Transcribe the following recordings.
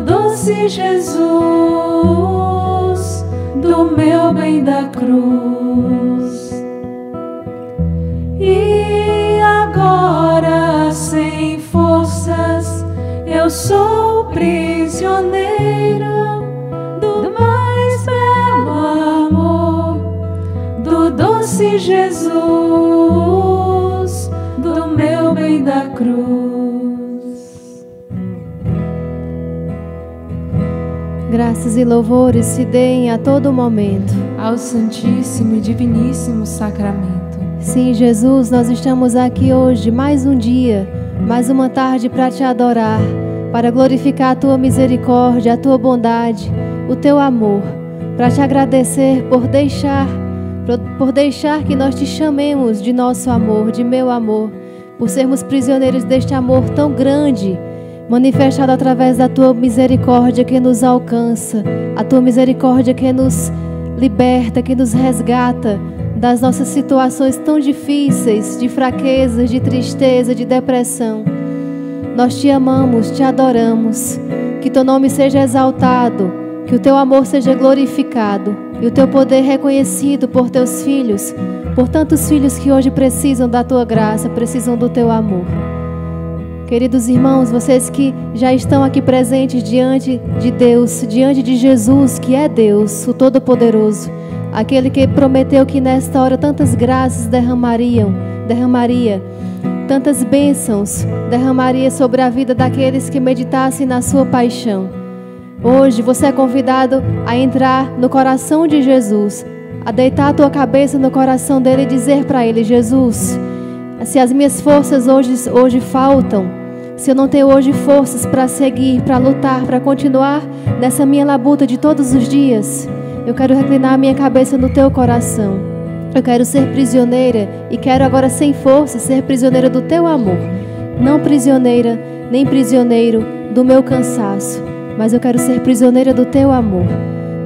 doce Jesus, do meu bem da cruz. E agora, sem forças, eu sou prisioneiro do mais belo amor do doce Jesus, do meu bem da cruz. Graças e louvores se deem a todo momento. Ao Santíssimo e Diviníssimo Sacramento. Sim, Jesus, nós estamos aqui hoje, mais um dia, mais uma tarde para te adorar, para glorificar a tua misericórdia, a tua bondade, o teu amor, para te agradecer por deixar, por- por deixar que nós te chamemos de nosso amor, de meu amor, por sermos prisioneiros deste amor tão grande, manifestado através da tua misericórdia que nos alcança, a tua misericórdia que nos liberta, que nos resgata das nossas situações tão difíceis, de fraquezas, de tristeza, de depressão. Nós te amamos, te adoramos. Que teu nome seja exaltado, que o teu amor seja glorificado e o teu poder reconhecido por teus filhos, por tantos filhos que hoje precisam da tua graça, precisam do teu amor. Queridos irmãos, vocês que já estão aqui presentes diante de Deus, diante de Jesus, que é Deus, o Todo-Poderoso, aquele que prometeu que nesta hora tantas graças derramariam, derramaria, tantas bênçãos derramaria sobre a vida daqueles que meditassem na sua paixão. Hoje você é convidado a entrar no coração de Jesus, a deitar a tua cabeça no coração dele e dizer para ele: Jesus, se as minhas forças hoje, hoje faltam, se eu não tenho hoje forças para seguir, para lutar, para continuar nessa minha labuta de todos os dias, eu quero reclinar a minha cabeça no teu coração. Eu quero ser prisioneira e quero agora sem força ser prisioneira do teu amor. Não prisioneira, nem prisioneiro do meu cansaço, mas eu quero ser prisioneira do teu amor.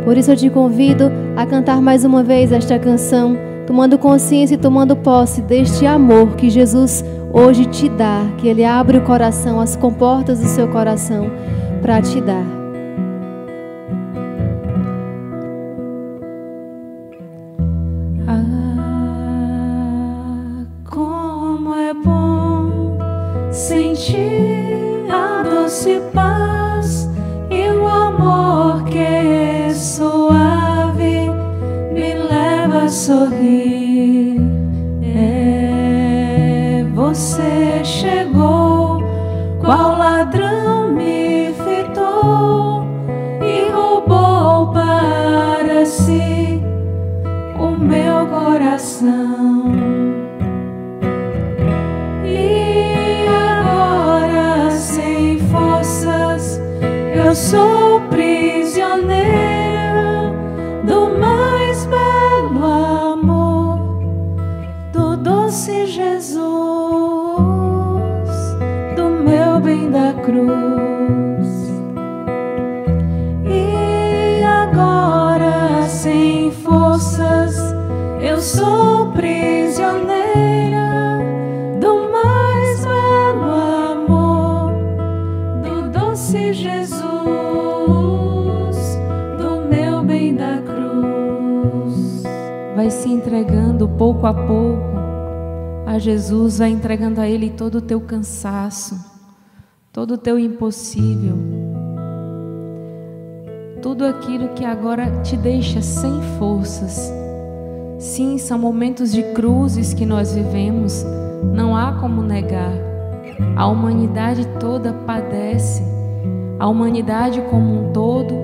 Por isso eu te convido a cantar mais uma vez esta canção, tomando consciência e tomando posse deste amor que Jesus hoje te dá, que Ele abre o coração, as comportas do seu coração para te dar. Vai se entregando pouco a pouco a Jesus, vai entregando a Ele todo o teu cansaço, todo o teu impossível tudo aquilo que agora te deixa sem forças. Sim, são momentos de cruzes que nós vivemos, não há como negar. A humanidade toda padece, a humanidade como um todo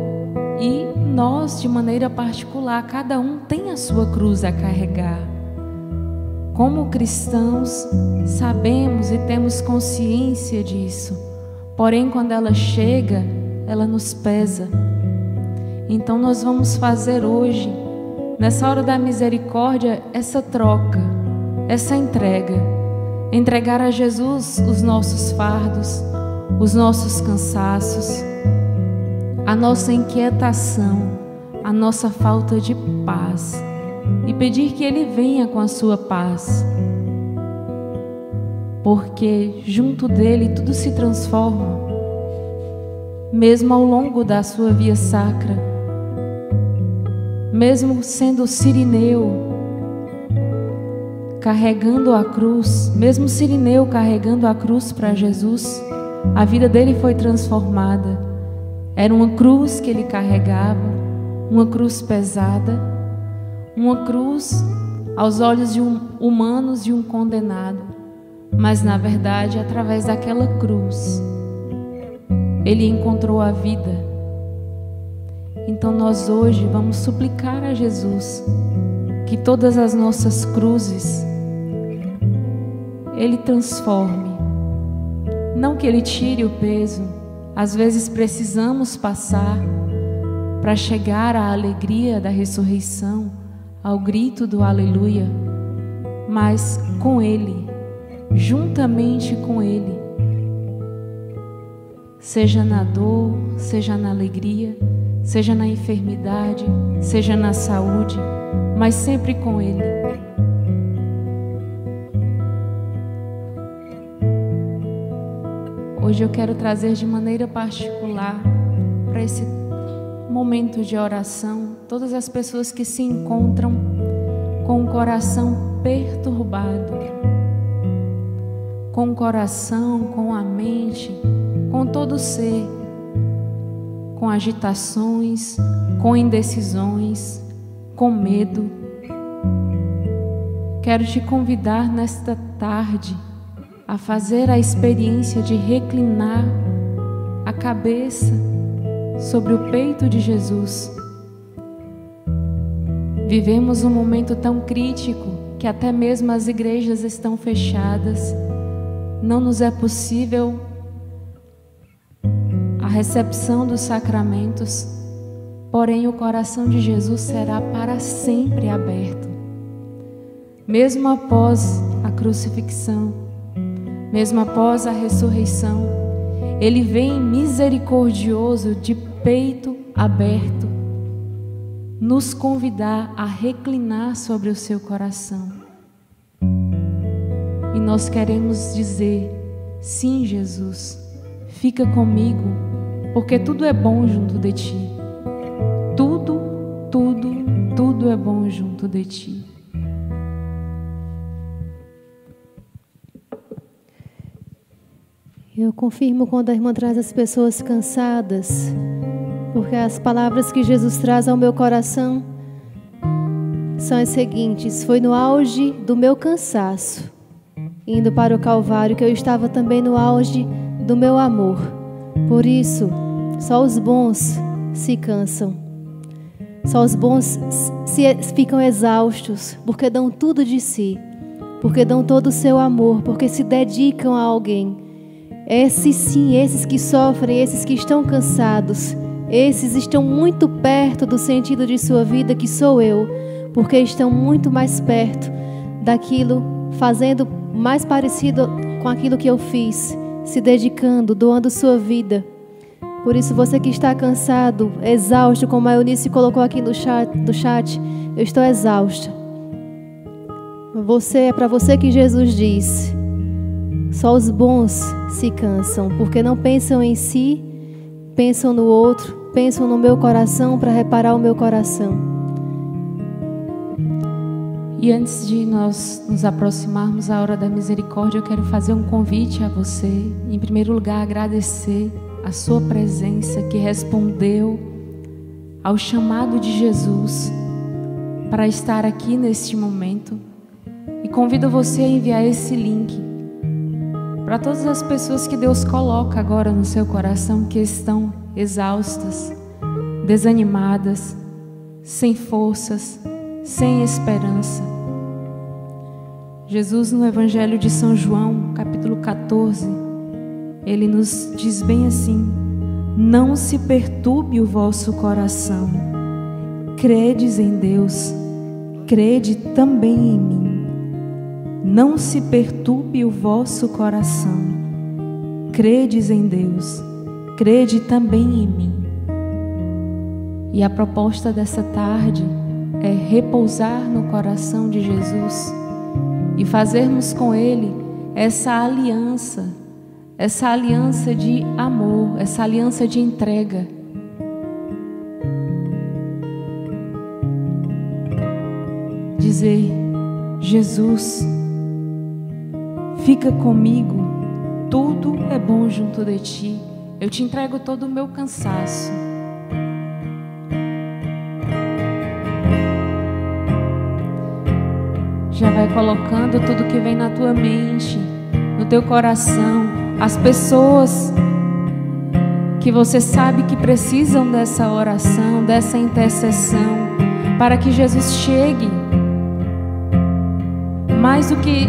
e nós de maneira particular, cada um tem a sua cruz a carregar. como cristãos, sabemos e temos consciência disso. Porém, quando ela chega, ela nos pesa. Então, nós vamos fazer hoje, nessa hora da misericórdia, essa troca, essa entrega. Entregar a Jesus os nossos fardos, os nossos cansaços, a nossa inquietação, a nossa falta de paz e pedir que Ele venha com a sua paz. Porque junto dele tudo se transforma, mesmo ao longo da sua via sacra, mesmo sendo sirineu, carregando a cruz, mesmo sirineu carregando a cruz para Jesus, a vida dele foi transformada. Era uma cruz que ele carregava, uma cruz pesada uma cruz aos olhos de um, humanos de um condenado, mas na verdade, através daquela cruz, ele encontrou a vida. Então nós hoje vamos suplicar a Jesus que todas as nossas cruzes ele transforme. Não que ele tire o peso, às vezes precisamos passar para chegar à alegria da ressurreição ao grito do aleluia, mas com Ele, juntamente com Ele. Seja na dor, seja na alegria, seja na enfermidade, seja na saúde, mas sempre com Ele. Hoje eu quero trazer de maneira particular para esse momento de oração, todas as pessoas que se encontram com o coração perturbado, com o coração, com a mente, com todo o ser, com agitações, com indecisões, com medo. Quero te convidar nesta tarde a fazer a experiência de reclinar a cabeça sobre o peito de Jesus. Vivemos um momento tão crítico que até mesmo as igrejas estão fechadas. Não nos é possível a recepção dos sacramentos, porém o coração de Jesus será para sempre aberto. Mesmo após a crucifixão, mesmo após a ressurreição, ele vem misericordioso de peito aberto, nos convidar a reclinar sobre o seu coração. E nós queremos dizer: sim, Jesus, fica comigo, porque tudo é bom junto de ti. Tudo, tudo, tudo é bom junto de ti. Eu confirmo quando a irmã traz as pessoas cansadas, porque as palavras que Jesus traz ao meu coração são as seguintes: Foi no auge do meu cansaço, indo para o Calvário, que eu estava também no auge do meu amor. Por isso, só os bons se cansam. Só os bons se ficam exaustos, porque dão tudo de si, porque dão todo o seu amor, porque se dedicam a alguém. Esses sim, esses que sofrem, esses que estão cansados, esses estão muito perto do sentido de sua vida que sou eu, porque estão muito mais perto daquilo, fazendo mais parecido com aquilo que eu fiz, se dedicando, doando sua vida. Por isso, você que está cansado, exausto, como a Eunice colocou aqui no chat, no chat eu estou exausta. Você é para você que Jesus diz: só os bons se cansam, porque não pensam em si, pensam no outro, pensam no meu coração para reparar o meu coração. E antes de nós nos aproximarmos à hora da misericórdia, eu quero fazer um convite a você. Em primeiro lugar, agradecer a sua presença que respondeu ao chamado de Jesus para estar aqui neste momento. E convido você a enviar esse link para todas as pessoas que Deus coloca agora no seu coração que estão exaustas, desanimadas, sem forças, sem esperança. Jesus, no Evangelho de São João, capítulo 14, ele nos diz bem assim: Não se perturbe o vosso coração, credes em Deus, crede também em mim. Não se perturbe o vosso coração, credes em Deus, crede também em mim. E a proposta dessa tarde é repousar no coração de Jesus e fazermos com Ele essa aliança, essa aliança de amor, essa aliança de entrega. Dizer, Jesus, fica comigo, tudo é bom junto de ti, eu te entrego todo o meu cansaço. Já vai colocando tudo que vem na tua mente, no teu coração, as pessoas que você sabe que precisam dessa oração, dessa intercessão, para que Jesus chegue. Mais do que,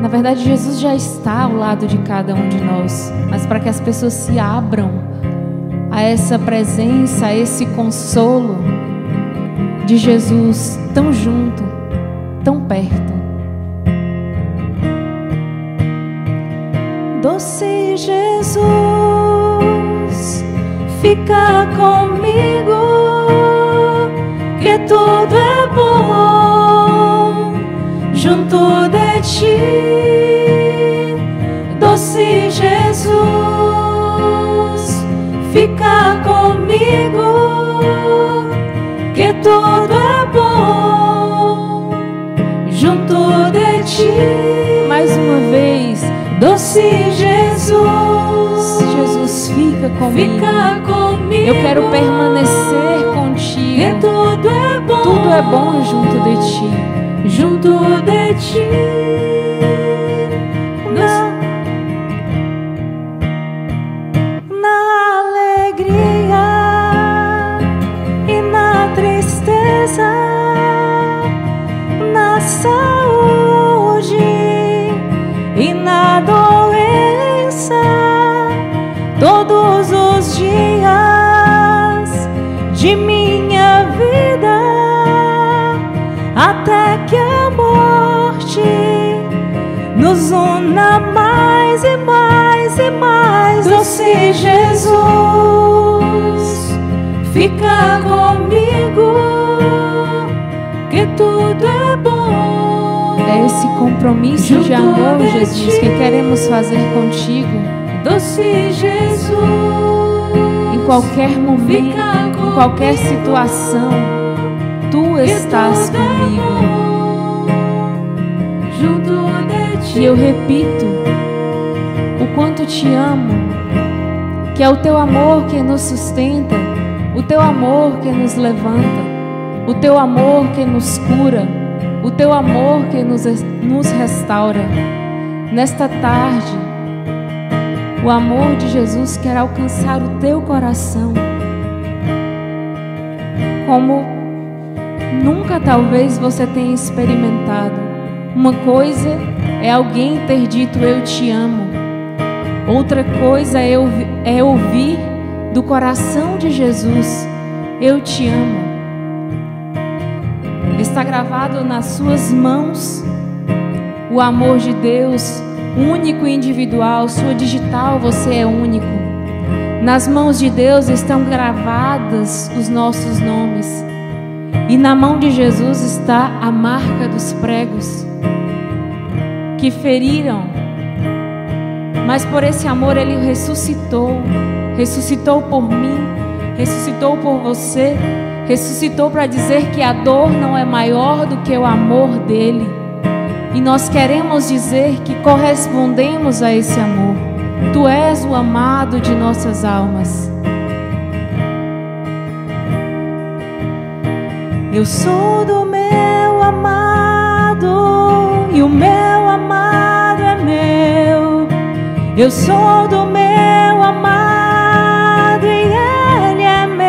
na verdade, Jesus já está ao lado de cada um de nós, mas para que as pessoas se abram a essa presença, a esse consolo de Jesus tão junto tão perto. Doce Jesus, fica comigo, que tudo é bom junto ti. Doce Jesus, fica comigo, que tudo é bom junto de ti. Mais uma vez, doce Jesus, Jesus fica comigo. Fica comigo. Eu quero permanecer contigo. E tudo é bom. Tudo é bom junto de ti. Junto de ti. Mais e mais. Doce Jesus, fica comigo, que tudo é bom. É esse compromisso Junto de amor, de Jesus, ti, que queremos fazer contigo. Doce Jesus, em qualquer momento, em qualquer situação, tu estás é comigo. E eu repito quanto te amo, que é o teu amor que nos sustenta, o teu amor que nos levanta, o teu amor que nos cura, o teu amor que nos, nos restaura. Nesta tarde, o amor de Jesus quer alcançar o teu coração, como nunca talvez você tenha experimentado. Uma coisa é alguém ter dito eu te amo. Outra coisa é, é ouvir do coração de Jesus eu te amo. Está gravado nas suas mãos o amor de Deus, único e individual, sua digital, você é único. Nas mãos de Deus estão gravadas os nossos nomes. E na mão de Jesus está a marca dos pregos que feriram, mas por esse amor ele ressuscitou, ressuscitou por mim, ressuscitou por você, ressuscitou para dizer que a dor não é maior do que o amor dele. E nós queremos dizer que correspondemos a esse amor. Tu és o amado de nossas almas. Eu sou do meu amado e o meu eu sou do meu amado e ele é meu.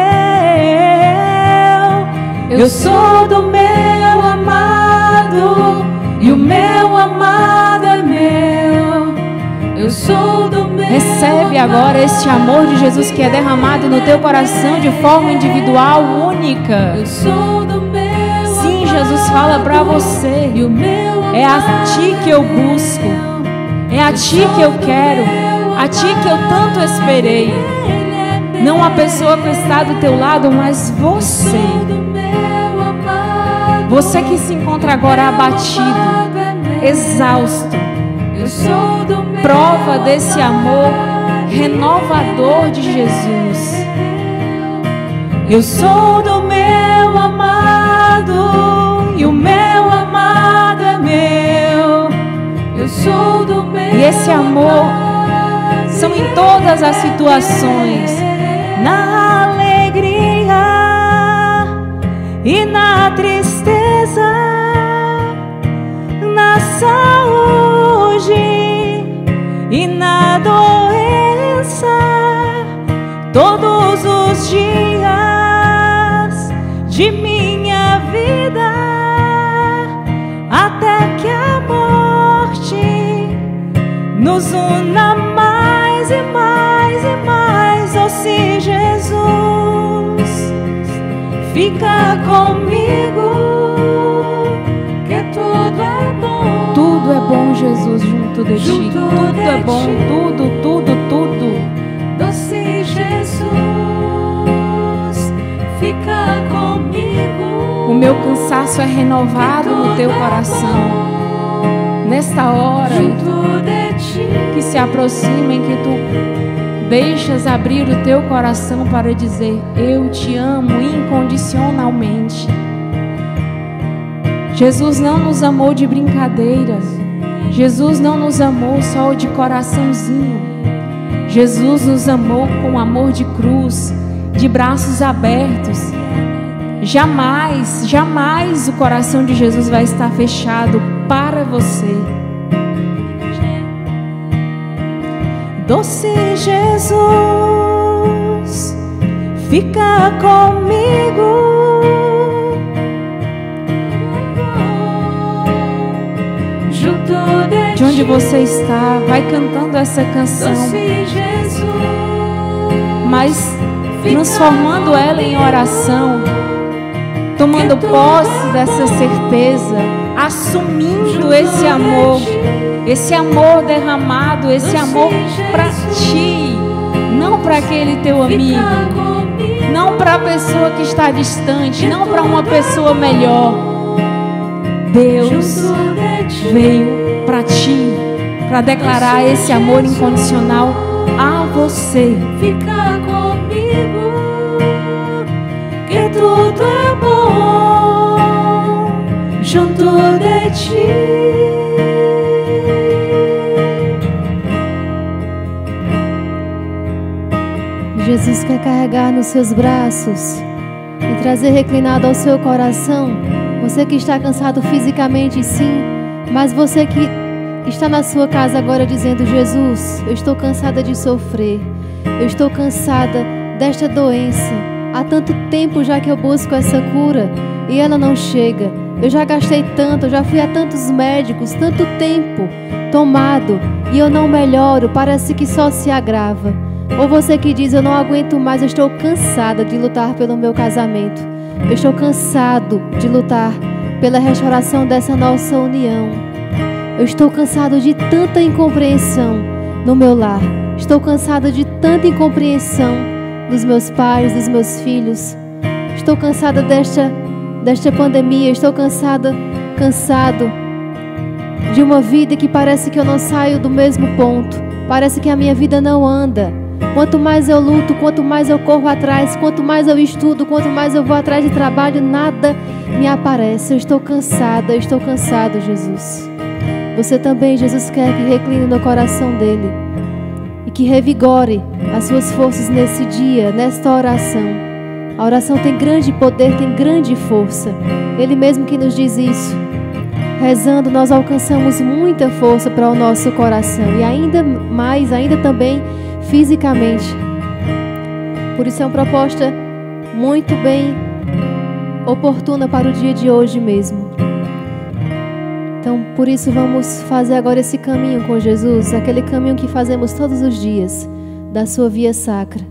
Eu sou do meu amado e o meu amado é meu. Eu sou do meu. Recebe agora este amor de Jesus que é derramado no teu coração de forma individual, única. Eu sou do meu. Sim, Jesus fala para você. É a ti que eu busco. É a ti que eu quero. A ti que eu tanto esperei. Não a pessoa que está do teu lado, mas você. Você que se encontra agora abatido, exausto. Prova desse amor renovador de Jesus. Eu sou do meu amado e o meu amado é meu. Eu sou do meu esse amor São em todas as situações. na alegria e na tristeza, na saúde e na doença, todos os dias de nos una mais e mais e mais, oh sim, Jesus, fica comigo, que tudo é bom. Tudo é bom, Jesus, junto de ti. Junto Tudo de é bom, ti. tudo, tudo, tudo. Doce Jesus, fica comigo. O meu cansaço é renovado no teu coração. Nesta hora Junto de ti, que se aproxima em que tu deixas abrir o teu coração para dizer: Eu te amo incondicionalmente. Jesus não nos amou de brincadeira. Jesus não nos amou só de coraçãozinho. Jesus nos amou com amor de cruz, de braços abertos. Jamais, jamais o coração de Jesus vai estar fechado para você. Doce Jesus, fica comigo. Junto de De onde você está, vai cantando essa canção, doce Jesus, mas transformando ela em oração, tomando posse dessa certeza, assumindo esse amor, esse amor derramado, esse amor para ti, não para aquele teu amigo, não para a pessoa que está distante, não para uma pessoa melhor. Deus veio para ti, para declarar esse amor incondicional a você. fica comigo, de ti. Jesus quer carregar nos seus braços e trazer reclinado ao seu coração. Você que está cansado fisicamente, sim, mas você que está na sua casa agora dizendo: Jesus, eu estou cansada de sofrer, eu estou cansada desta doença. Há tanto tempo já que eu busco essa cura e ela não chega. Eu já gastei tanto, já fui a tantos médicos, tanto tempo tomado e eu não melhoro, parece que só se agrava. Ou você que diz: Eu não aguento mais, eu estou cansada de lutar pelo meu casamento. Eu estou cansado de lutar pela restauração dessa nossa união. Eu estou cansado de tanta incompreensão no meu lar. Estou cansado de tanta incompreensão dos meus pais, dos meus filhos. Estou cansada desta, desta pandemia. Estou cansada, cansado de uma vida que parece que eu não saio do mesmo ponto. Parece que a minha vida não anda. Quanto mais eu luto, quanto mais eu corro atrás, quanto mais eu estudo, quanto mais eu vou atrás de trabalho, nada me aparece. Eu estou cansada, eu estou cansado, Jesus. Você também, Jesus, quer que recline no coração dele que revigore as suas forças nesse dia, nesta oração. A oração tem grande poder, tem grande força. Ele mesmo que nos diz isso. Rezando, nós alcançamos muita força para o nosso coração e ainda mais, ainda também fisicamente. Por isso é uma proposta muito bem oportuna para o dia de hoje mesmo. Então, por isso vamos fazer agora esse caminho com Jesus, aquele caminho que fazemos todos os dias, da sua via sacra,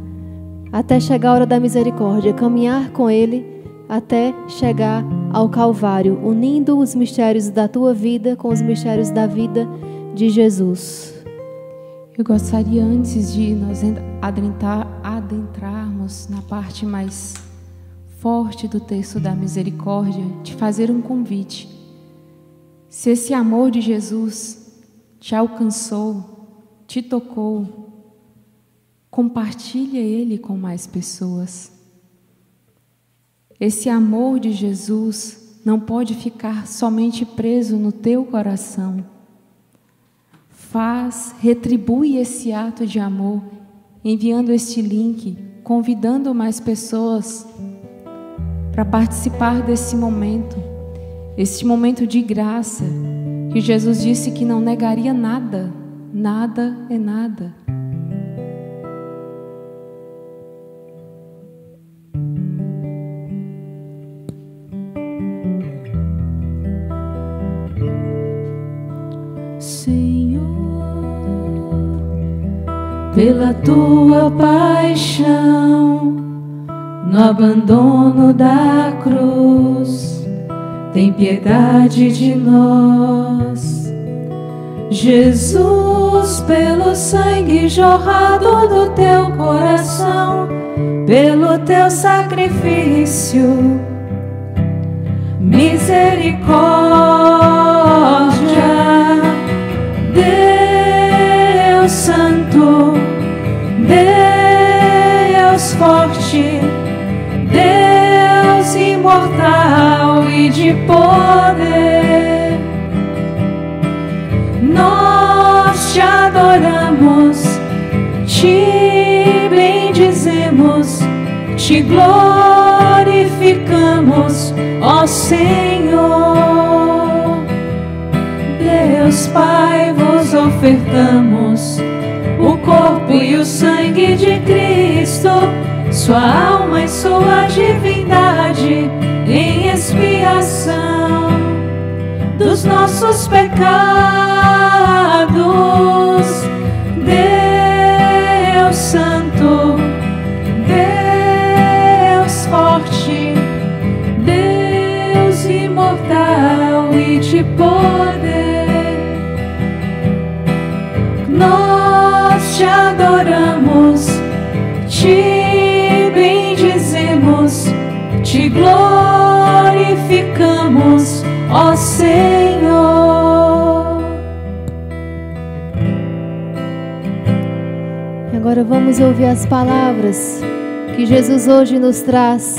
até chegar a hora da misericórdia, caminhar com Ele até chegar ao Calvário, unindo os mistérios da tua vida com os mistérios da vida de Jesus. Eu gostaria, antes de nós adentrar, adentrarmos na parte mais forte do texto da misericórdia, de fazer um convite. Se esse amor de Jesus te alcançou, te tocou, compartilhe ele com mais pessoas. Esse amor de Jesus não pode ficar somente preso no teu coração. Faz, retribui esse ato de amor, enviando este link, convidando mais pessoas para participar desse momento, este momento de graça, que Jesus disse que não negaria nada, nada é nada. pela tua paixão, no abandono da cruz, tem piedade de nós. Jesus, pelo sangue jorrado do teu coração, pelo teu sacrifício, misericórdia, Deus Santo Deus forte, Deus imortal de poder. Nós te adoramos, te bendizemos, te glorificamos, ó Senhor. Deus Pai, vos ofertamos o corpo e o sangue de Cristo, sua alma e sua divindade expiação dos nossos pecados. Deus Santo, Deus forte, Deus imortal e de poder. Nós te adoramos, te bendizemos, te glorificamos, ó Senhor. Agora vamos ouvir as palavras que Jesus hoje nos traz,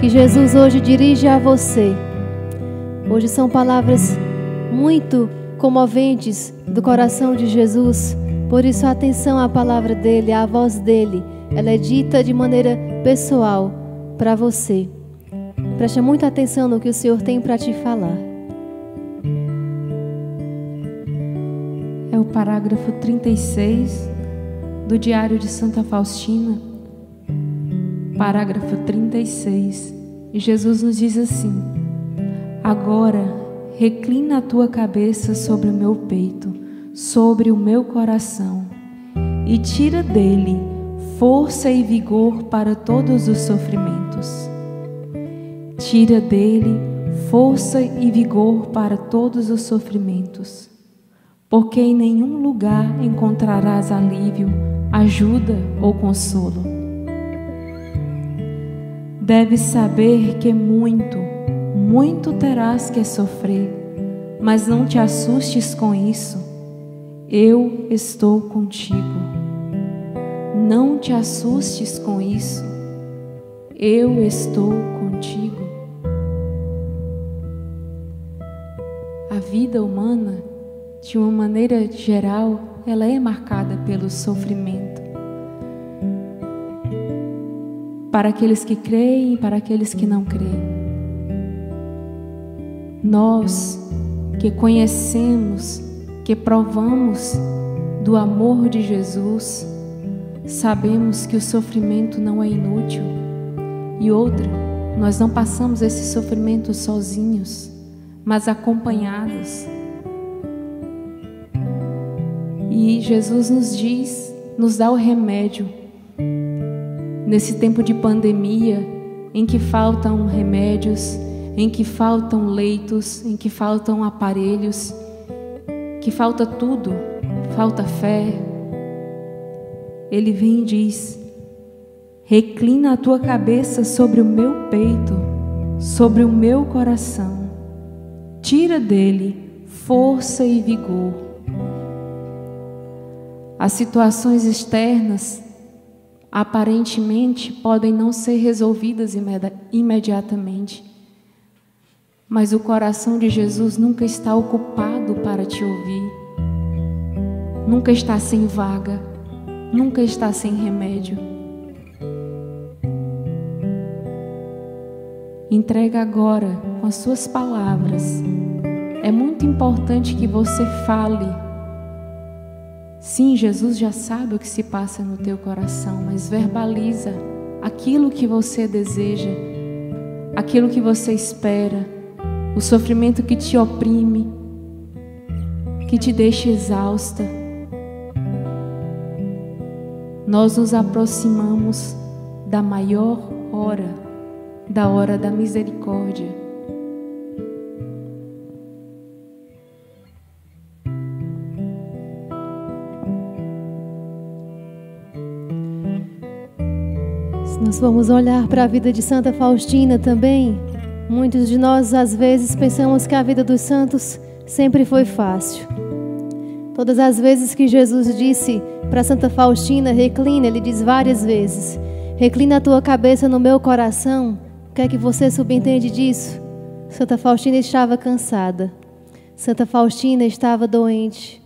que Jesus hoje dirige a você. Hoje são palavras muito comoventes do coração de Jesus por isso, atenção à palavra dele, à voz dele. Ela é dita de maneira pessoal para você. Preste muita atenção no que o Senhor tem para te falar. É o parágrafo 36 do Diário de Santa Faustina. Parágrafo 36. E Jesus nos diz assim: Agora reclina a tua cabeça sobre o meu peito sobre o meu coração e tira dele força e vigor para todos os sofrimentos. Tira dele força e vigor para todos os sofrimentos, porque em nenhum lugar encontrarás alívio, ajuda ou consolo. Deves saber que muito, muito terás que sofrer, mas não te assustes com isso eu estou contigo. Não te assustes com isso. Eu estou contigo. Vida humana, de uma maneira geral, ela é marcada pelo sofrimento. Para aqueles que creem e para aqueles que não creem. Nós que conhecemos que provamos do amor de Jesus, sabemos que o sofrimento não é inútil. E outra, nós não passamos esse sofrimento sozinhos, mas acompanhados. E Jesus nos diz nos dá o remédio. Nesse tempo de pandemia, em que faltam remédios, em que faltam leitos, em que faltam aparelhos, que falta tudo, falta fé. Ele vem e diz: Reclina a tua cabeça sobre o meu peito, sobre o meu coração. Tira dele força e vigor. As situações externas aparentemente podem não ser resolvidas imediatamente. Mas o coração de Jesus nunca está ocupado para te ouvir, nunca está sem vaga, nunca está sem remédio. Entrega agora com as suas palavras. É muito importante que você fale Sim, Jesus já sabe o que se passa no teu coração, mas verbaliza aquilo que você deseja, aquilo que você espera, o sofrimento que te oprime, que te deixa exausta. Nós nos aproximamos da maior hora, da hora da misericórdia. Nós vamos olhar para a vida de Santa Faustina também. Muitos de nós, às vezes, pensamos que a vida dos santos sempre foi fácil. Todas as vezes que Jesus disse para Santa Faustina, reclina, ele diz várias vezes: reclina a tua cabeça no meu coração. O que é que você subentende disso? Santa Faustina estava cansada. Santa Faustina estava doente.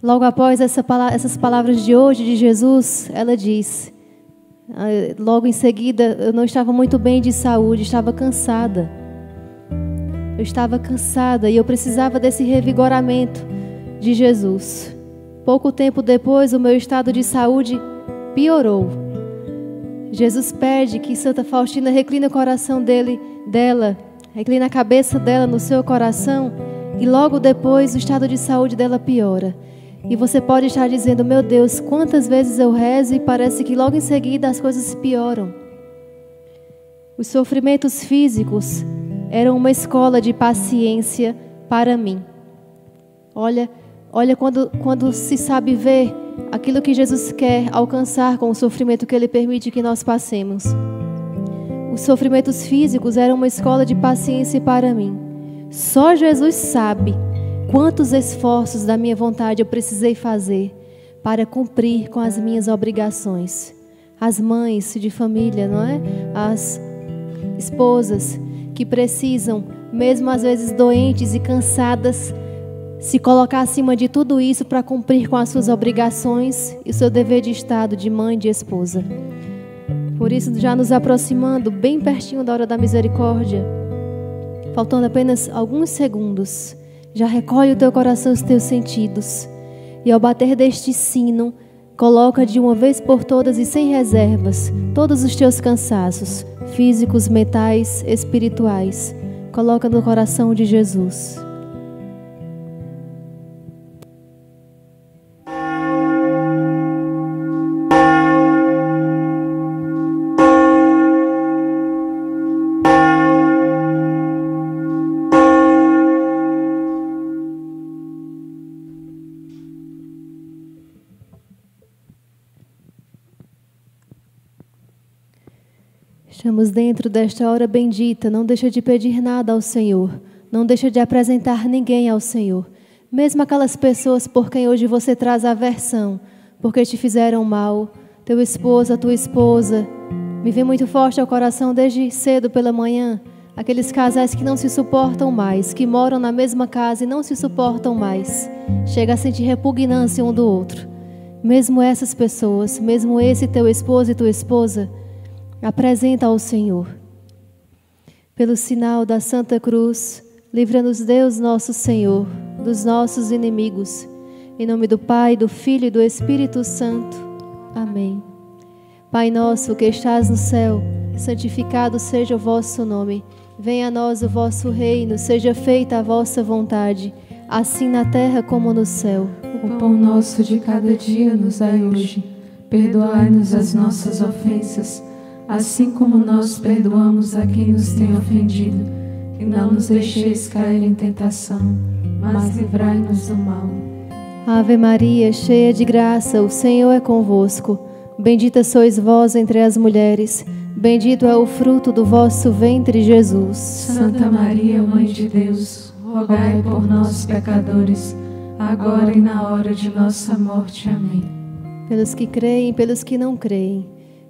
Logo após essa, essas palavras de hoje de Jesus, ela diz: logo em seguida, eu não estava muito bem de saúde, estava cansada. Eu estava cansada e eu precisava desse revigoramento de Jesus. Pouco tempo depois, o meu estado de saúde piorou. Jesus pede que Santa Faustina recline o coração dele, dela, recline a cabeça dela no seu coração, e logo depois o estado de saúde dela piora. E você pode estar dizendo: Meu Deus, quantas vezes eu rezo e parece que logo em seguida as coisas pioram. Os sofrimentos físicos eram uma escola de paciência para mim. Olha, olha quando, quando se sabe ver aquilo que Jesus quer alcançar com o sofrimento que Ele permite que nós passemos. Os sofrimentos físicos eram uma escola de paciência para mim. Só Jesus sabe Quantos esforços da minha vontade eu precisei fazer para cumprir com as minhas obrigações? As mães de família, não é? As esposas que precisam, mesmo às vezes doentes e cansadas, se colocar acima de tudo isso para cumprir com as suas obrigações e o seu dever de estado de mãe e de esposa. Por isso, já nos aproximando bem pertinho da hora da misericórdia, faltando apenas alguns segundos. Já recolhe o teu coração os teus sentidos. E ao bater deste sino, coloca de uma vez por todas e sem reservas todos os teus cansaços, físicos, mentais, espirituais. Coloca no coração de Jesus. Estamos dentro desta hora bendita. Não deixa de pedir nada ao Senhor. Não deixa de apresentar ninguém ao Senhor. Mesmo aquelas pessoas por quem hoje você traz aversão, porque te fizeram mal, teu esposo, a tua esposa. Me vem muito forte ao coração desde cedo pela manhã. Aqueles casais que não se suportam mais, que moram na mesma casa e não se suportam mais. Chega a sentir repugnância um do outro. Mesmo essas pessoas, mesmo esse teu esposo e tua esposa, apresenta ao Senhor. Pelo sinal da Santa Cruz, livra-nos Deus nosso Senhor dos nossos inimigos. Em nome do Pai, do Filho e do Espírito Santo. Amém. Pai nosso que estás no céu, santificado seja o vosso nome. Venha a nós o vosso reino, seja feita a vossa vontade assim na terra como no céu. O pão nosso de cada dia nos dai hoje. Perdoai-nos as nossas ofensas, assim como nós perdoamos a quem nos tem ofendido. E não nos deixeis cair em tentação, mas livrai-nos do mal. Ave Maria, cheia de graça, o Senhor é convosco. Bendita sois vós entre as mulheres. Bendito é o fruto do vosso ventre, Jesus. Santa Maria, Mãe de Deus, rogai por nós, pecadores, agora e na hora de nossa morte. Amém. Pelos que creem, pelos que não creem.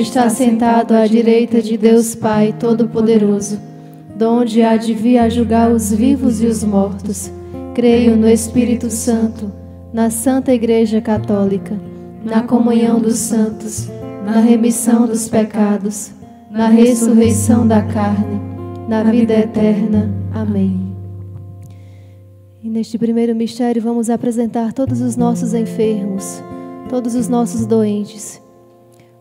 está sentado à direita de Deus Pai Todo-Poderoso, donde há de vir a julgar os vivos e os mortos. Creio no Espírito Santo, na Santa Igreja Católica, na comunhão dos santos, na remissão dos pecados, na ressurreição da carne, na vida eterna. Amém. E neste primeiro mistério vamos apresentar todos os nossos enfermos, todos os nossos doentes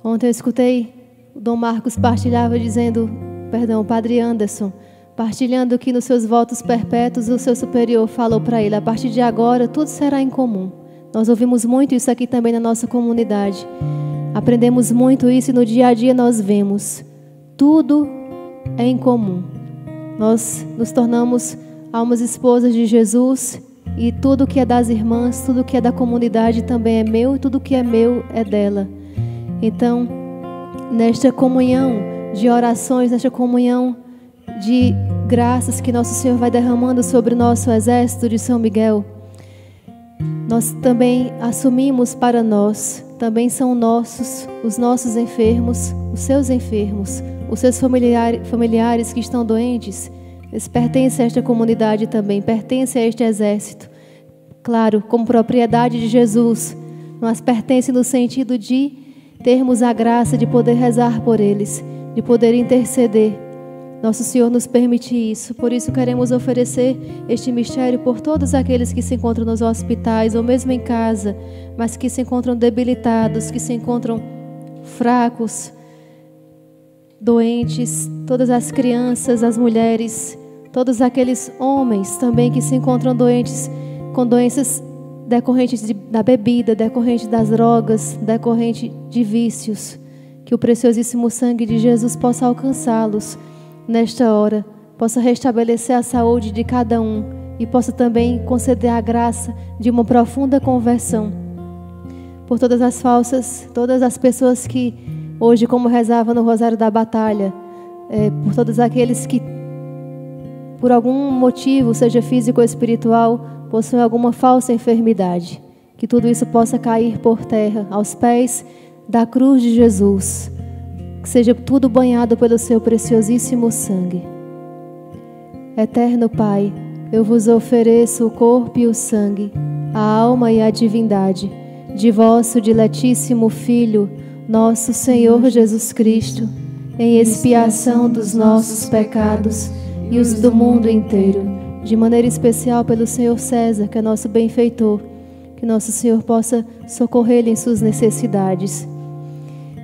Ontem eu escutei o Dom Marcos partilhava dizendo, perdão, o Padre Anderson, partilhando que nos seus votos perpétuos o seu superior falou para ele: a partir de agora tudo será em comum. Nós ouvimos muito isso aqui também na nossa comunidade. Aprendemos muito isso e no dia a dia nós vemos. Tudo é em comum. Nós nos tornamos almas esposas de Jesus e tudo que é das irmãs, tudo que é da comunidade também é meu e tudo que é meu é dela. Então, nesta comunhão de orações, nesta comunhão de graças que nosso Senhor vai derramando sobre o nosso exército de São Miguel, nós também assumimos para nós, também são nossos, os nossos enfermos, os seus enfermos, os seus familiares, que estão doentes, eles pertencem a esta comunidade também, pertencem a este exército. Claro, como propriedade de Jesus, mas pertencem no sentido de termos a graça de poder rezar por eles, de poder interceder. Nosso Senhor nos permite isso, por isso queremos oferecer este mistério por todos aqueles que se encontram nos hospitais ou mesmo em casa, mas que se encontram debilitados, que se encontram fracos, doentes, todas as crianças, as mulheres, todos aqueles homens também que se encontram doentes com doenças decorrentes de, da bebida, decorrente das drogas, decorrente de vícios. Que o preciosíssimo sangue de Jesus possa alcançá-los nesta hora, possa restabelecer a saúde de cada um e possa também conceder a graça de uma profunda conversão. Por todas as falsas, todas as pessoas que hoje, como rezava no Rosário da Batalha, é, por todos aqueles que, por algum motivo, seja físico ou espiritual, possui alguma falsa enfermidade, que tudo isso possa cair por terra aos pés da cruz de Jesus, que seja tudo banhado pelo seu preciosíssimo sangue. Eterno Pai, eu vos ofereço o corpo e o sangue, a alma e a divindade de vosso diletíssimo Filho, nosso Senhor Jesus Cristo, em expiação dos nossos pecados e os do mundo inteiro de maneira especial pelo Senhor César, que é nosso benfeitor, que nosso Senhor possa socorrer-lhe em suas necessidades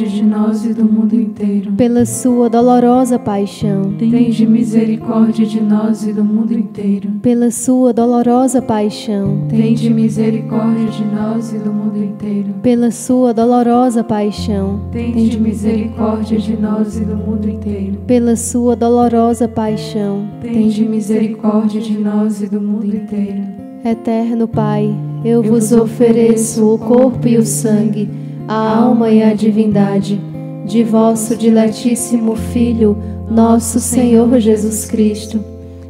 misericórdia de nós e do mundo inteiro. Pela sua dolorosa paixão. Tende misericórdia de nós e do mundo inteiro. Pela sua dolorosa paixão. Tende misericórdia de nós e do mundo inteiro. Pela sua dolorosa paixão. Tende misericórdia de nós e do mundo inteiro. Pela sua dolorosa paixão. Tende misericórdia de nós e do mundo inteiro Eterno Pai, eu vos ofereço o corpo e o sangue, a alma e a divindade de vosso diletíssimo Filho, nosso Senhor Jesus Cristo,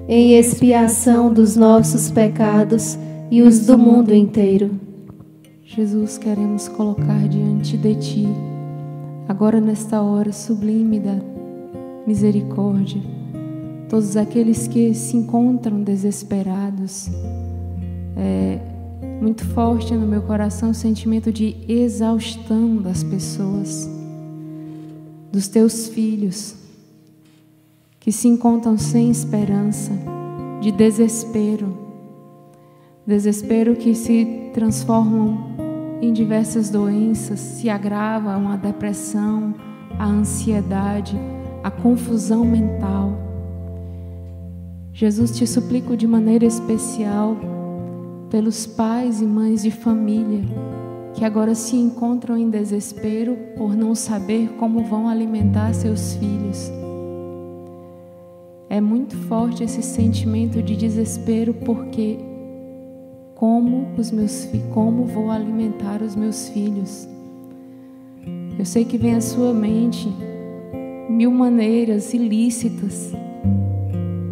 em expiação dos nossos pecados e os do mundo inteiro. Jesus, queremos colocar diante de Ti, agora nesta hora sublime da misericórdia, todos aqueles que se encontram desesperados. É muito forte no meu coração o sentimento de exaustão das pessoas, dos teus filhos, que se encontram sem esperança, de desespero, desespero que se transformam em diversas doenças, se agravam a depressão, a ansiedade, a confusão mental. Jesus, te suplico de maneira especial pelos pais e mães de família que agora se encontram em desespero por não saber como vão alimentar seus filhos. É muito forte esse sentimento de desespero porque como os meus como vou alimentar os meus filhos. Eu sei que vem à sua mente mil maneiras ilícitas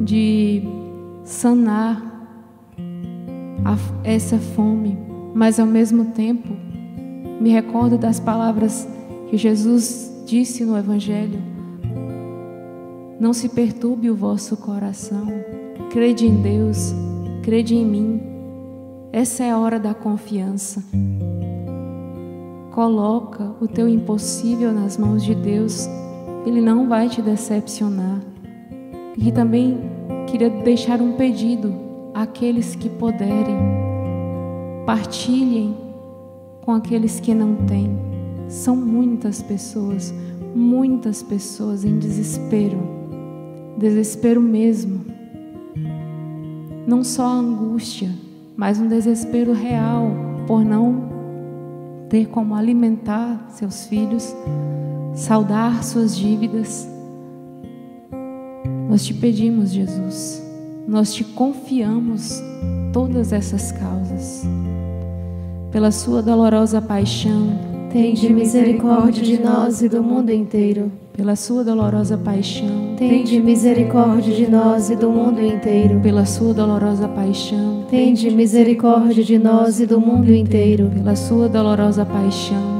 de sanar essa fome, mas ao mesmo tempo me recordo das palavras que Jesus disse no Evangelho: Não se perturbe o vosso coração, crede em Deus, crede em mim. Essa é a hora da confiança. Coloca o teu impossível nas mãos de Deus, Ele não vai te decepcionar. E também queria deixar um pedido àqueles que puderem, partilhem com aqueles que não têm. São muitas pessoas, muitas pessoas em desespero, desespero mesmo. Não só angústia, mas um desespero real por não ter como alimentar seus filhos, saldar suas dívidas. Nós te pedimos, Jesus, nós te confiamos todas essas causas. Pela sua dolorosa paixão, tende misericórdia de nós e do mundo inteiro pela sua dolorosa paixão. Tende misericórdia de nós e do mundo inteiro. Pela sua dolorosa paixão. Tende misericórdia de nós e do mundo inteiro. Pela sua dolorosa paixão.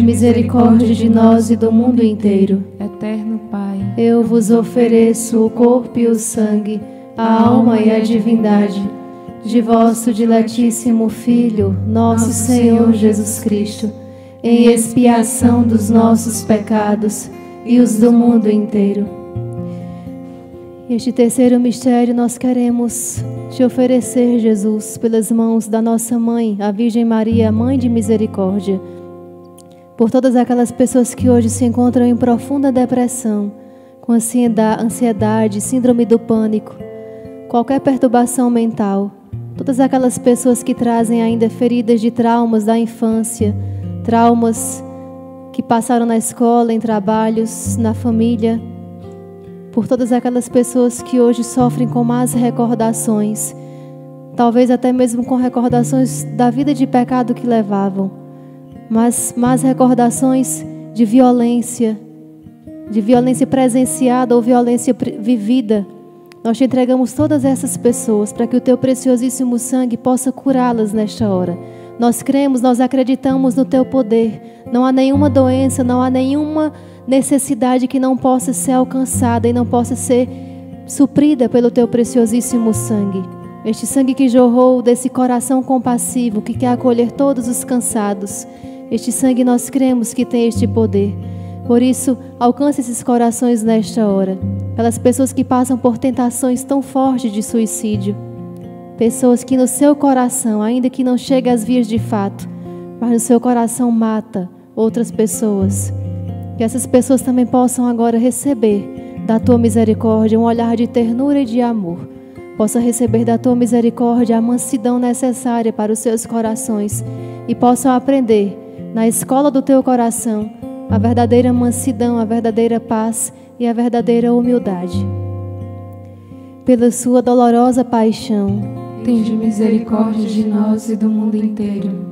misericórdia de nós e do mundo inteiro. Eterno Pai, eu vos ofereço o corpo e o sangue, a alma e a divindade de vosso diletíssimo Filho, nosso Senhor Jesus Cristo, em expiação dos nossos pecados e os do mundo inteiro. Este terceiro mistério nós queremos te oferecer, Jesus, pelas mãos da nossa mãe, a Virgem Maria, mãe de misericórdia, por todas aquelas pessoas que hoje se encontram em profunda depressão, com ansiedade, síndrome do pânico, qualquer perturbação mental, todas aquelas pessoas que trazem ainda feridas de traumas da infância, traumas que passaram na escola, em trabalhos, na família, por todas aquelas pessoas que hoje sofrem com más recordações, talvez até mesmo com recordações da vida de pecado que levavam, mas más recordações de violência, de violência presenciada ou violência vivida. Nós te entregamos todas essas pessoas para que o teu preciosíssimo sangue possa curá-las nesta hora. Nós cremos, nós acreditamos no teu poder. Não há nenhuma doença, não há nenhuma necessidade que não possa ser alcançada e não possa ser suprida pelo teu preciosíssimo sangue. Este sangue que jorrou desse coração compassivo que quer acolher todos os cansados. Este sangue nós cremos que tem este poder. Por isso, alcance esses corações nesta hora. Pelas pessoas que passam por tentações tão fortes de suicídio Pessoas que no seu coração, ainda que não chegue às vias de fato, mas no seu coração mata outras pessoas. Que essas pessoas também possam agora receber da tua misericórdia um olhar de ternura e de amor. Possa receber da tua misericórdia a mansidão necessária para os seus corações e possam aprender na escola do teu coração a verdadeira mansidão, a verdadeira paz e a verdadeira humildade. Pela sua dolorosa paixão, Tende misericórdia de nós e do mundo inteiro.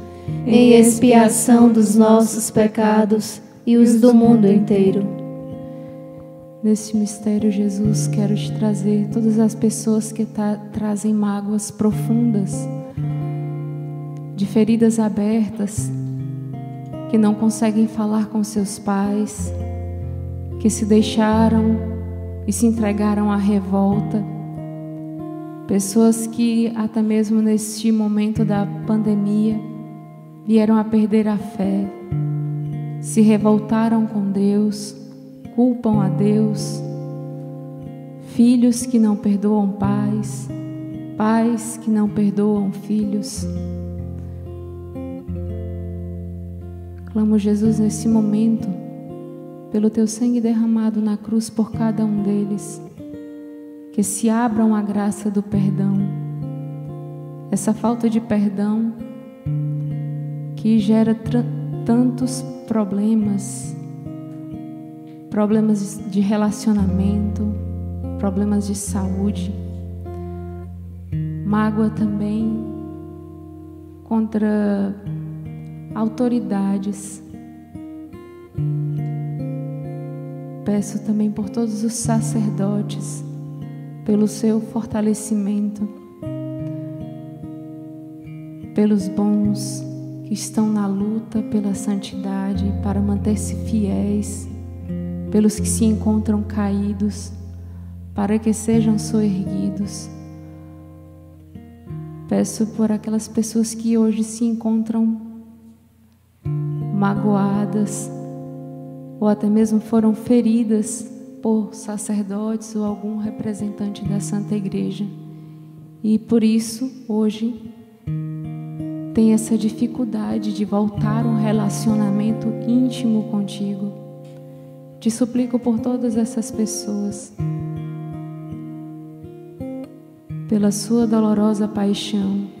em expiação dos nossos pecados e os do mundo inteiro. Nesse mistério, Jesus, quero te trazer todas as pessoas que trazem mágoas profundas, de feridas abertas, que não conseguem falar com seus pais, que se deixaram e se entregaram à revolta Pessoas que até mesmo neste momento da pandemia vieram a perder a fé, se revoltaram com Deus, culpam a Deus. Filhos que não perdoam pais, pais que não perdoam filhos. Clamo Jesus nesse momento pelo teu sangue derramado na cruz por cada um deles que se abram à graça do perdão. Essa falta de perdão que gera tantos problemas, problemas de relacionamento, problemas de saúde, mágoa também contra autoridades. Peço também por todos os sacerdotes pelo seu fortalecimento, pelos bons que estão na luta pela santidade para manter-se fiéis, pelos que se encontram caídos, para que sejam soerguidos. Peço por aquelas pessoas que hoje se encontram magoadas ou até mesmo foram feridas por sacerdotes ou algum representante da Santa Igreja. E por isso, hoje, tem essa dificuldade de voltar um relacionamento íntimo contigo. Te suplico por todas essas pessoas, pela sua dolorosa paixão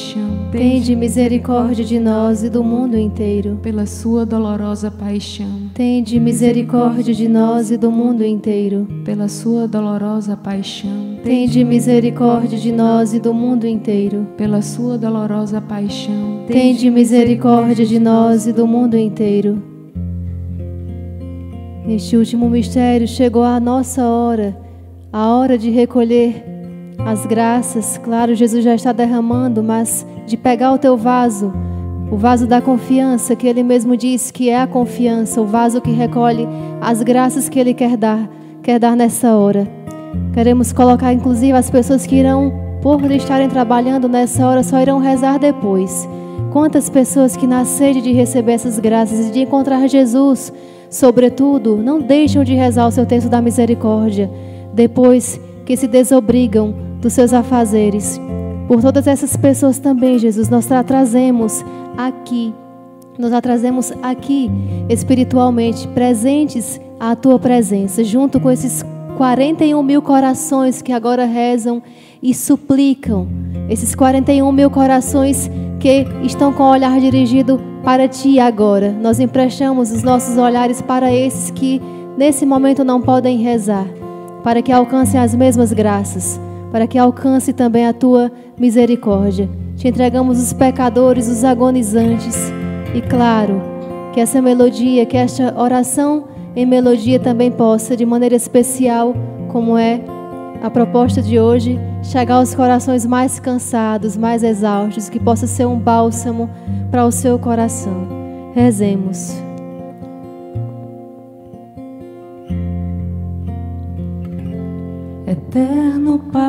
paixão. Tende misericórdia de nós e do mundo inteiro. Pela sua dolorosa paixão. Tende misericórdia de nós e do mundo inteiro. Pela sua dolorosa paixão. Tende misericórdia de nós e do mundo inteiro. Pela sua dolorosa paixão. Tende misericórdia de nós e do mundo inteiro. Este último mistério chegou a nossa hora, a hora de recolher as graças, claro, Jesus já está derramando, mas de pegar o teu vaso, o vaso da confiança, que Ele mesmo diz que é a confiança, o vaso que recolhe as graças que Ele quer dar, quer dar nessa hora. Queremos colocar, inclusive, as pessoas que irão por estarem trabalhando nessa hora, só irão rezar depois. Quantas pessoas que na sede de receber essas graças e de encontrar Jesus, sobretudo, não deixam de rezar o seu texto da misericórdia, depois que se desobrigam dos seus afazeres. Por todas essas pessoas também, Jesus, nós tra trazemos aqui, nós trazemos aqui espiritualmente, presentes à tua presença, junto com esses 41 mil corações que agora rezam e suplicam. Esses 41 mil corações que estão com o olhar dirigido para ti agora. Nós emprestamos os nossos olhares para esses que nesse momento não podem rezar, para que alcancem as mesmas graças, para que alcance também a tua misericórdia. Te entregamos os pecadores, os agonizantes e, claro, que essa melodia, que esta oração em melodia também possa, de maneira especial, como é a proposta de hoje, chegar aos corações mais cansados, mais exaustos, que possa ser um bálsamo para o seu coração. Rezemos. Eterno Pai,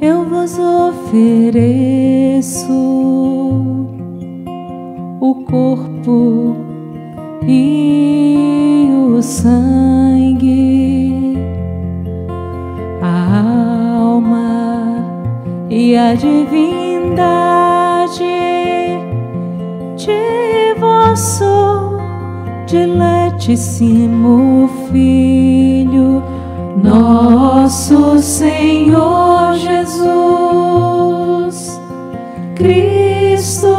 eu vos ofereço o corpo e o sangue, a alma e a divindade de vosso diletíssimo Filho, nosso Senhor Jesus Cristo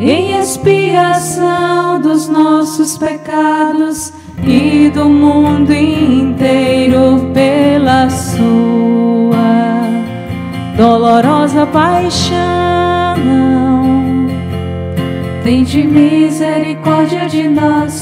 em expiação dos nossos pecados e do mundo inteiro pela sua dolorosa paixão. Tem de misericórdia de nós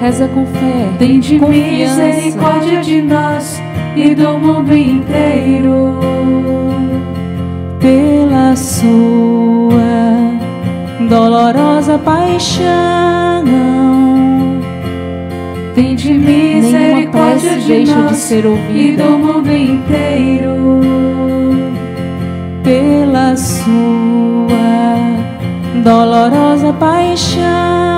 Reza com fé. Tende misericórdia de nós e do mundo inteiro, pela sua dolorosa paixão. Tende misericórdia de deixa nós de ser ouvida e do mundo inteiro pela sua dolorosa paixão.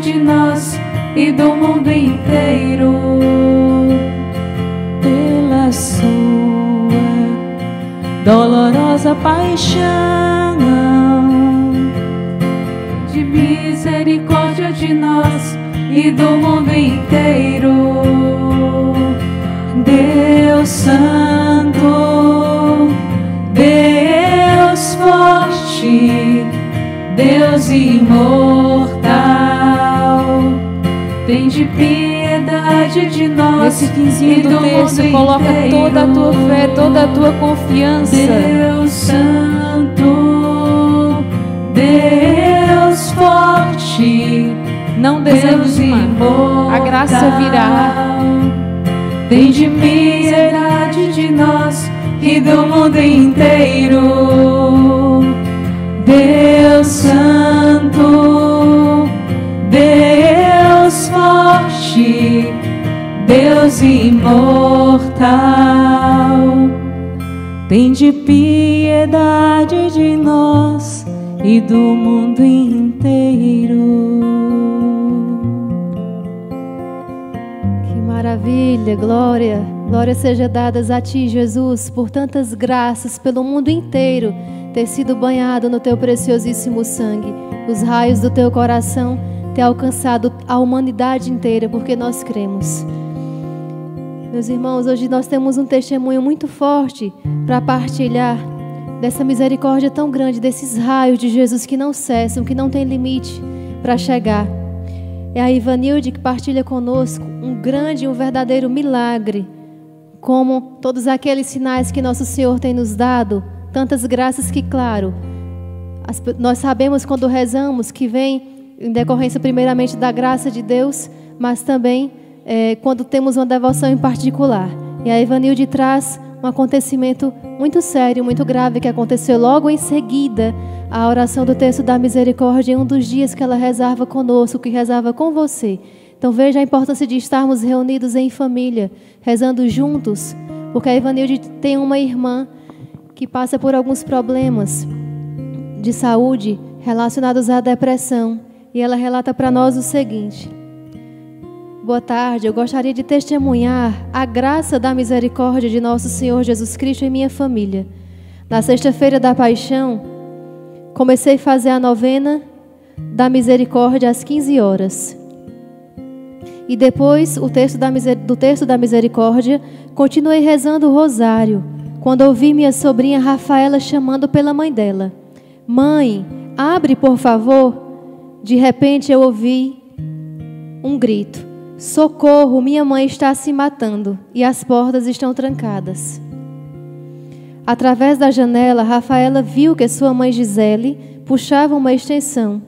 de nós e do mundo inteiro, pela sua dolorosa paixão misericórdia de nós e do mundo inteiro. Deus Santo, Deus forte, Deus imortal, tem de piedade de nós. Nesse quinzinho do, do texto, coloca inteiro. toda a tua fé, toda a tua confiança. Deus Santo, Deus forte, não desanima, a graça virá. Tem de misericórdia de nós e do mundo inteiro. Deus Santo, Deus forte, Deus imortal, tem de piedade de nós e do mundo inteiro. Que maravilha, glória, glória seja dadas a ti, Jesus, por tantas graças pelo mundo inteiro ter sido banhado no teu preciosíssimo sangue. Os raios do teu coração ter alcançado a humanidade inteira, porque nós cremos. Meus irmãos, hoje nós temos um testemunho muito forte para partilhar dessa misericórdia tão grande, desses raios de Jesus que não cessam, que não tem limite para chegar. É a Ivanilde que partilha conosco um grande e um verdadeiro milagre, como todos aqueles sinais que nosso Senhor tem nos dado, tantas graças que, claro, as, nós sabemos quando rezamos que vem em decorrência primeiramente da graça de Deus, mas também é, quando temos uma devoção em particular. E a Ivanilde traz um acontecimento muito sério, muito grave que aconteceu logo em seguida à oração do texto da misericórdia em um dos dias que ela rezava conosco, que rezava com você. Então veja a importância de estarmos reunidos em família, rezando juntos, porque a Ivanilde tem uma irmã que passa por alguns problemas de saúde relacionados à depressão, e ela relata para nós o seguinte: Boa tarde, eu gostaria de testemunhar a graça da misericórdia de nosso Senhor Jesus Cristo em minha família. Na sexta-feira da paixão, comecei a fazer a novena da misericórdia às 15 horas. E depois o texto da, do texto da misericórdia, continuei rezando o rosário, quando ouvi minha sobrinha Rafaela chamando pela mãe dela. Mãe, abre por favor. De repente eu ouvi um grito. Socorro, minha mãe está se matando e as portas estão trancadas. Através da janela, Rafaela viu que sua mãe Gisele puxava uma extensão.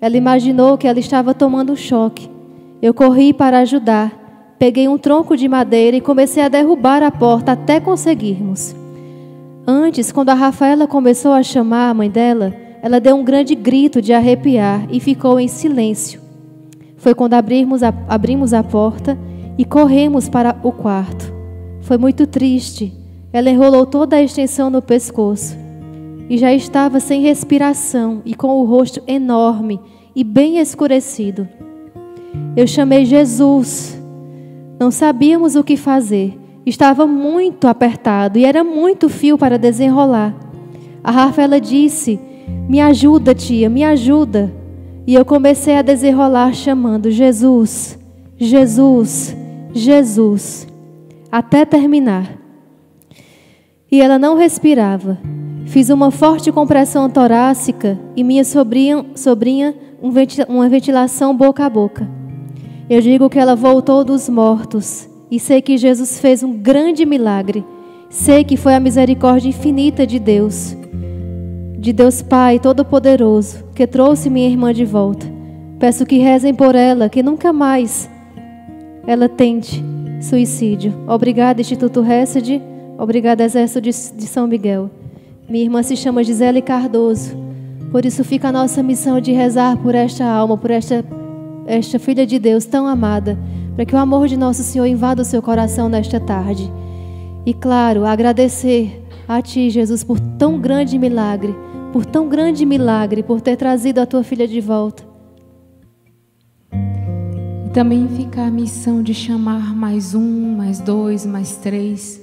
Ela imaginou que ela estava tomando um choque. Eu corri para ajudar. Peguei um tronco de madeira e comecei a derrubar a porta até conseguirmos. Antes, quando a Rafaela começou a chamar a mãe dela, ela deu um grande grito de arrepiar e ficou em silêncio. Foi quando abrimos a, abrimos a porta e corremos para o quarto. Foi muito triste. Ela enrolou toda a extensão no pescoço e já estava sem respiração e com o rosto enorme e bem escurecido. Eu chamei Jesus. Não sabíamos o que fazer. Estava muito apertado e era muito fio para desenrolar. A Rafaela disse: Me ajuda, tia, me ajuda. E eu comecei a desenrolar chamando Jesus, Jesus, Jesus, até terminar. E ela não respirava. Fiz uma forte compressão torácica e minha sobrinha, sobrinha uma ventilação boca a boca. Eu digo que ela voltou dos mortos e sei que Jesus fez um grande milagre. Sei que foi a misericórdia infinita de Deus de Deus Pai Todo-Poderoso, que trouxe minha irmã de volta. Peço que rezem por ela, que nunca mais ela tente suicídio. Obrigada, Instituto Hesed. Obrigada, Exército de, de São Miguel. Minha irmã se chama Gisele Cardoso. Por isso fica a nossa missão de rezar por esta alma, por esta, esta filha de Deus tão amada, para que o amor de nosso Senhor invada o seu coração nesta tarde. E claro, agradecer a Ti, Jesus, por tão grande milagre por tão grande milagre, por ter trazido a tua filha de volta. E também fica a missão de chamar mais um, mais dois, mais três.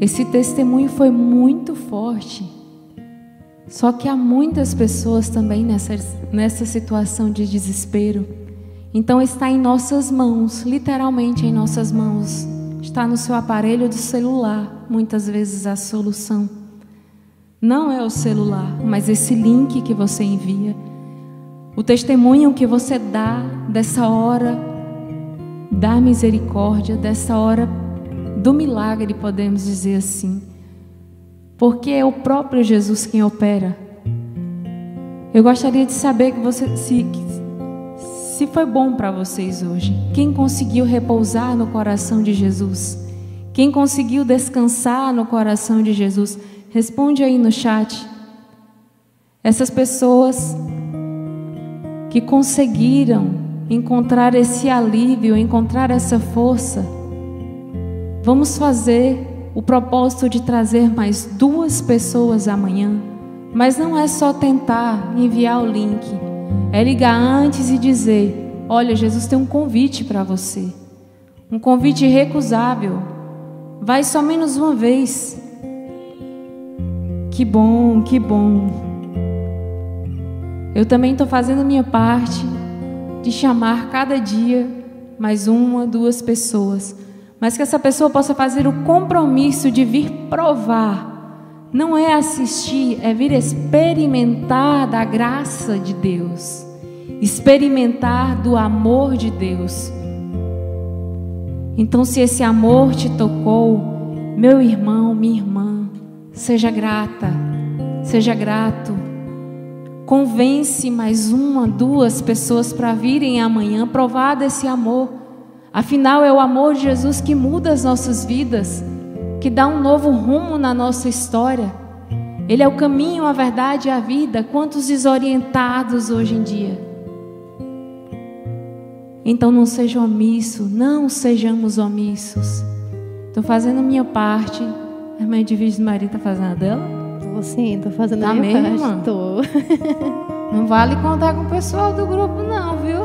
Esse testemunho foi muito forte. Só que há muitas pessoas também nessa, nessa situação de desespero. Então está em nossas mãos, literalmente em nossas mãos. Está no seu aparelho de celular, muitas vezes a solução. Não é o celular, mas esse link que você envia. O testemunho que você dá dessa hora da misericórdia, dessa hora do milagre, podemos dizer assim. Porque é o próprio Jesus quem opera. Eu gostaria de saber que você se, se foi bom para vocês hoje. Quem conseguiu repousar no coração de Jesus? Quem conseguiu descansar no coração de Jesus? Responde aí no chat. Essas pessoas que conseguiram encontrar esse alívio, encontrar essa força, vamos fazer o propósito de trazer mais duas pessoas amanhã. Mas não é só tentar enviar o link, é ligar antes e dizer: Olha, Jesus tem um convite para você, um convite irrecusável. Vai só menos uma vez. Que bom, que bom. Eu também estou fazendo a minha parte de chamar cada dia mais uma, duas pessoas, mas que essa pessoa possa fazer o compromisso de vir provar. Não é assistir, é vir experimentar da graça de Deus, experimentar do amor de Deus. Então, se esse amor te tocou, meu irmão, minha irmã, seja grata, seja grato Convence mais uma, duas pessoas para virem amanhã provar desse amor. Afinal, é o amor de Jesus que muda as nossas vidas, que dá um novo rumo na nossa história. Ele é o caminho, a verdade e a vida. Quantos desorientados hoje em dia. Então não seja omisso, não sejamos omissos. Estou fazendo minha parte. A irmã de Virgem Maria está fazendo a dela? Sim, tô fazendo tá a minha mesmo, parte. Não vale contar com o pessoal do grupo, não, viu?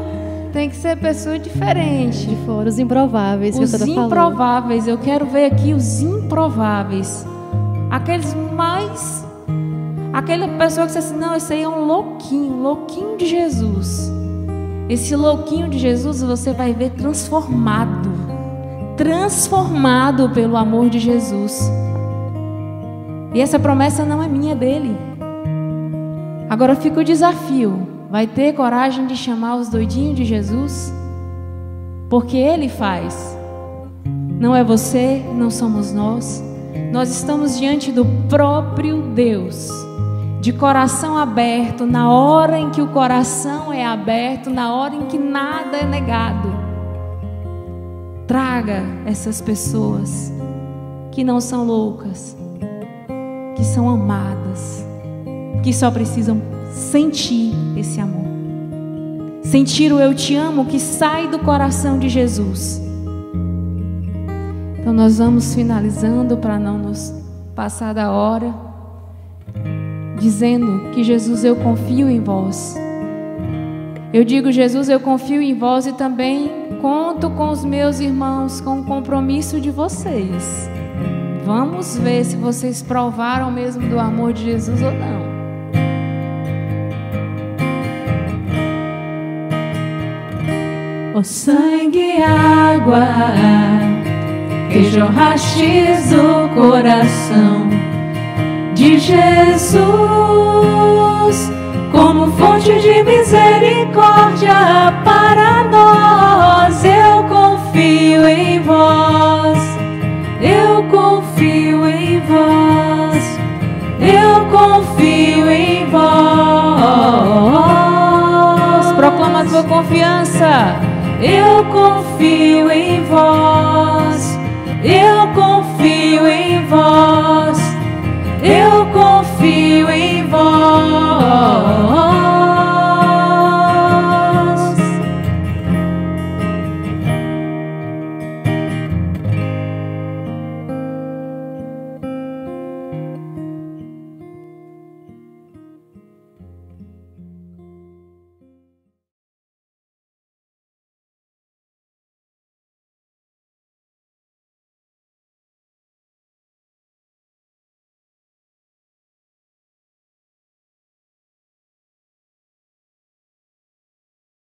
Tem que ser pessoa diferente. De fora, os improváveis. Os que improváveis. Eu quero ver aqui os improváveis. Aqueles mais. Aquela pessoa que você assim, não, esse aí é um louquinho, louquinho de Jesus. Esse louquinho de Jesus você vai ver transformado. Transformado pelo amor de Jesus. E essa promessa não é minha, é dele. Agora fica o desafio: vai ter coragem de chamar os doidinhos de Jesus? Porque ele faz. Não é você, não somos nós. Nós estamos diante do próprio Deus, de coração aberto, na hora em que o coração é aberto, na hora em que nada é negado. Traga essas pessoas que não são loucas, que são amadas, que só precisam sentir esse amor. Sentir o eu te amo que sai do coração de Jesus. Então nós vamos finalizando para não nos passar da hora, dizendo que Jesus, eu confio em vós. Eu digo, Jesus, eu confio em vós e também conto com os meus irmãos, com o compromisso de vocês. Vamos ver se vocês provaram mesmo do amor de Jesus ou não. O sangue e água que jorrastes o coração de Jesus como fonte de misericórdia para nós. Eu confio em vós. Eu confio em vós, eu confio em vós. Proclama a tua confiança. Eu confio em vós,